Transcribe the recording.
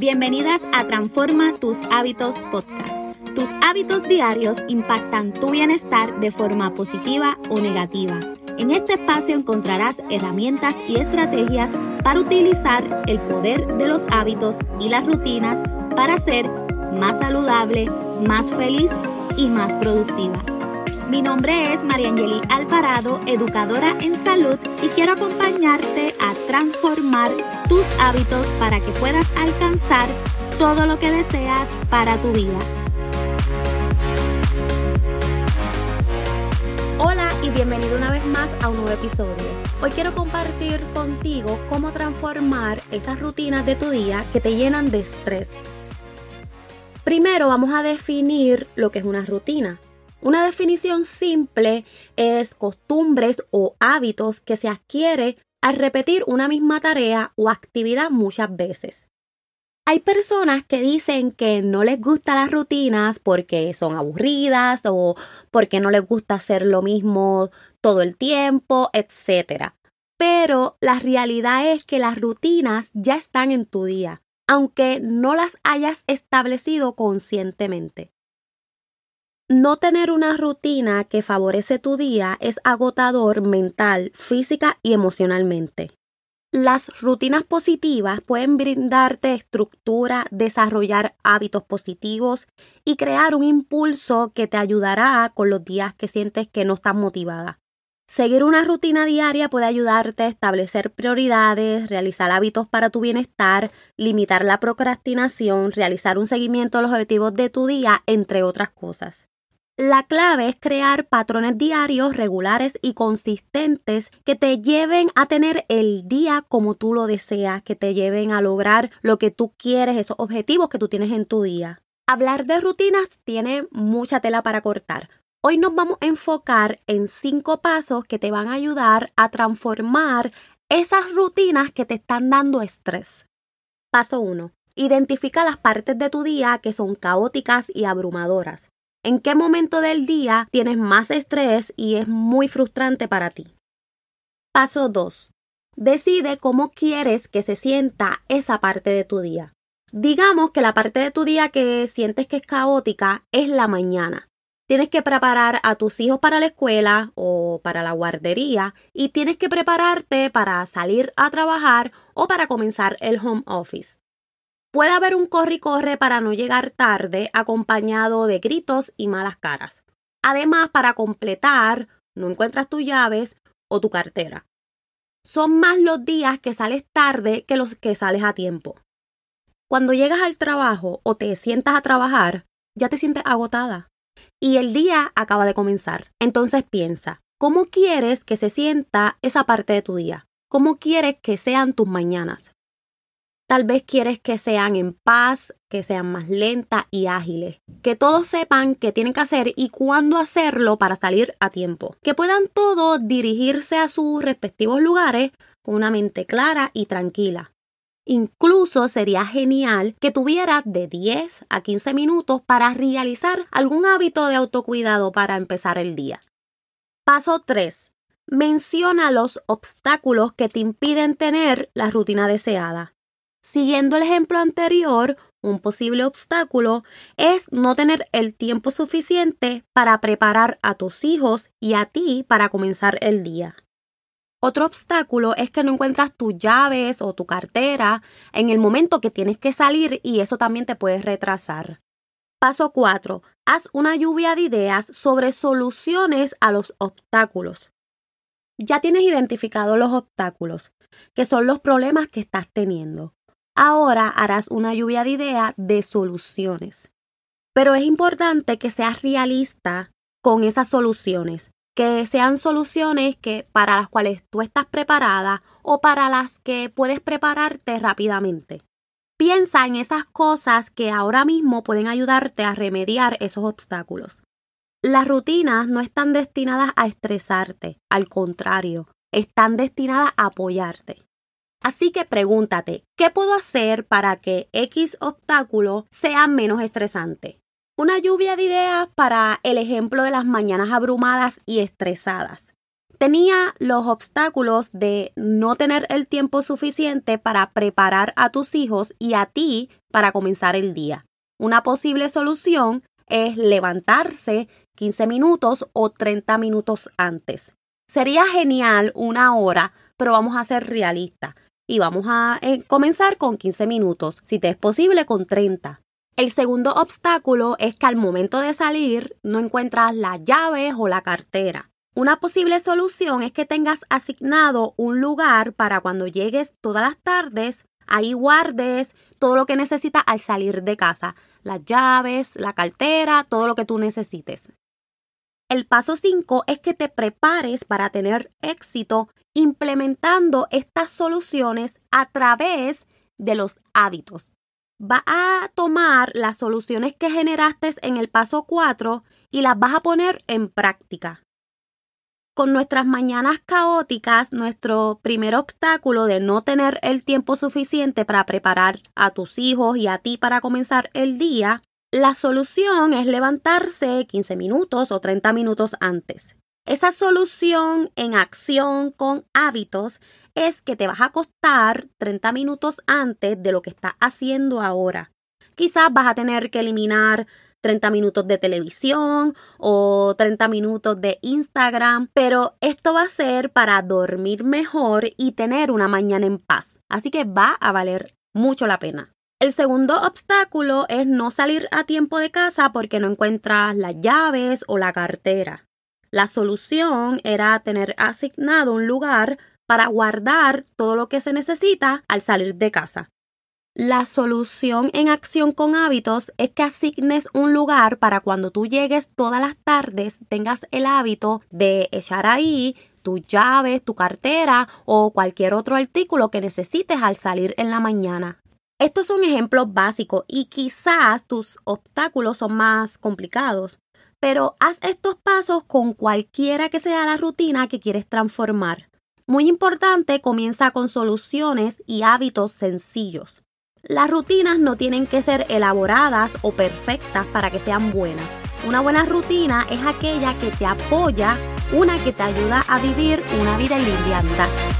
Bienvenidas a Transforma tus hábitos podcast. Tus hábitos diarios impactan tu bienestar de forma positiva o negativa. En este espacio encontrarás herramientas y estrategias para utilizar el poder de los hábitos y las rutinas para ser más saludable, más feliz y más productiva. Mi nombre es Mariangeli Alvarado, educadora en salud y quiero acompañarte a transformar tus hábitos para que puedas alcanzar todo lo que deseas para tu vida. Hola y bienvenido una vez más a un nuevo episodio. Hoy quiero compartir contigo cómo transformar esas rutinas de tu día que te llenan de estrés. Primero vamos a definir lo que es una rutina. Una definición simple es costumbres o hábitos que se adquiere al repetir una misma tarea o actividad muchas veces. Hay personas que dicen que no les gustan las rutinas porque son aburridas o porque no les gusta hacer lo mismo todo el tiempo, etc. Pero la realidad es que las rutinas ya están en tu día, aunque no las hayas establecido conscientemente. No tener una rutina que favorece tu día es agotador mental, física y emocionalmente. Las rutinas positivas pueden brindarte estructura, desarrollar hábitos positivos y crear un impulso que te ayudará con los días que sientes que no estás motivada. Seguir una rutina diaria puede ayudarte a establecer prioridades, realizar hábitos para tu bienestar, limitar la procrastinación, realizar un seguimiento de los objetivos de tu día, entre otras cosas. La clave es crear patrones diarios regulares y consistentes que te lleven a tener el día como tú lo deseas, que te lleven a lograr lo que tú quieres, esos objetivos que tú tienes en tu día. Hablar de rutinas tiene mucha tela para cortar. Hoy nos vamos a enfocar en cinco pasos que te van a ayudar a transformar esas rutinas que te están dando estrés. Paso 1. Identifica las partes de tu día que son caóticas y abrumadoras en qué momento del día tienes más estrés y es muy frustrante para ti. Paso 2. Decide cómo quieres que se sienta esa parte de tu día. Digamos que la parte de tu día que sientes que es caótica es la mañana. Tienes que preparar a tus hijos para la escuela o para la guardería y tienes que prepararte para salir a trabajar o para comenzar el home office. Puede haber un corre y corre para no llegar tarde acompañado de gritos y malas caras. Además, para completar, no encuentras tus llaves o tu cartera. Son más los días que sales tarde que los que sales a tiempo. Cuando llegas al trabajo o te sientas a trabajar, ya te sientes agotada y el día acaba de comenzar. Entonces piensa, ¿cómo quieres que se sienta esa parte de tu día? ¿Cómo quieres que sean tus mañanas? Tal vez quieres que sean en paz, que sean más lentas y ágiles. Que todos sepan qué tienen que hacer y cuándo hacerlo para salir a tiempo. Que puedan todos dirigirse a sus respectivos lugares con una mente clara y tranquila. Incluso sería genial que tuvieras de 10 a 15 minutos para realizar algún hábito de autocuidado para empezar el día. Paso 3. Menciona los obstáculos que te impiden tener la rutina deseada. Siguiendo el ejemplo anterior, un posible obstáculo es no tener el tiempo suficiente para preparar a tus hijos y a ti para comenzar el día. Otro obstáculo es que no encuentras tus llaves o tu cartera en el momento que tienes que salir y eso también te puede retrasar. Paso 4. Haz una lluvia de ideas sobre soluciones a los obstáculos. Ya tienes identificado los obstáculos, que son los problemas que estás teniendo. Ahora harás una lluvia de ideas de soluciones. Pero es importante que seas realista con esas soluciones, que sean soluciones que para las cuales tú estás preparada o para las que puedes prepararte rápidamente. Piensa en esas cosas que ahora mismo pueden ayudarte a remediar esos obstáculos. Las rutinas no están destinadas a estresarte, al contrario, están destinadas a apoyarte. Así que pregúntate, ¿qué puedo hacer para que X obstáculo sea menos estresante? Una lluvia de ideas para el ejemplo de las mañanas abrumadas y estresadas. Tenía los obstáculos de no tener el tiempo suficiente para preparar a tus hijos y a ti para comenzar el día. Una posible solución es levantarse 15 minutos o 30 minutos antes. Sería genial una hora, pero vamos a ser realistas y vamos a eh, comenzar con 15 minutos, si te es posible con 30. El segundo obstáculo es que al momento de salir no encuentras las llaves o la cartera. Una posible solución es que tengas asignado un lugar para cuando llegues todas las tardes, ahí guardes todo lo que necesitas al salir de casa, las llaves, la cartera, todo lo que tú necesites. El paso 5 es que te prepares para tener éxito implementando estas soluciones a través de los hábitos. Va a tomar las soluciones que generaste en el paso 4 y las vas a poner en práctica con nuestras mañanas caóticas, nuestro primer obstáculo de no tener el tiempo suficiente para preparar a tus hijos y a ti para comenzar el día, la solución es levantarse 15 minutos o 30 minutos antes. Esa solución en acción con hábitos es que te vas a acostar 30 minutos antes de lo que estás haciendo ahora. Quizás vas a tener que eliminar 30 minutos de televisión o 30 minutos de Instagram, pero esto va a ser para dormir mejor y tener una mañana en paz. Así que va a valer mucho la pena. El segundo obstáculo es no salir a tiempo de casa porque no encuentras las llaves o la cartera. La solución era tener asignado un lugar para guardar todo lo que se necesita al salir de casa. La solución en acción con hábitos es que asignes un lugar para cuando tú llegues todas las tardes tengas el hábito de echar ahí tus llaves, tu cartera o cualquier otro artículo que necesites al salir en la mañana. Estos son ejemplos básicos y quizás tus obstáculos son más complicados, pero haz estos pasos con cualquiera que sea la rutina que quieres transformar. Muy importante, comienza con soluciones y hábitos sencillos. Las rutinas no tienen que ser elaboradas o perfectas para que sean buenas. Una buena rutina es aquella que te apoya, una que te ayuda a vivir una vida en.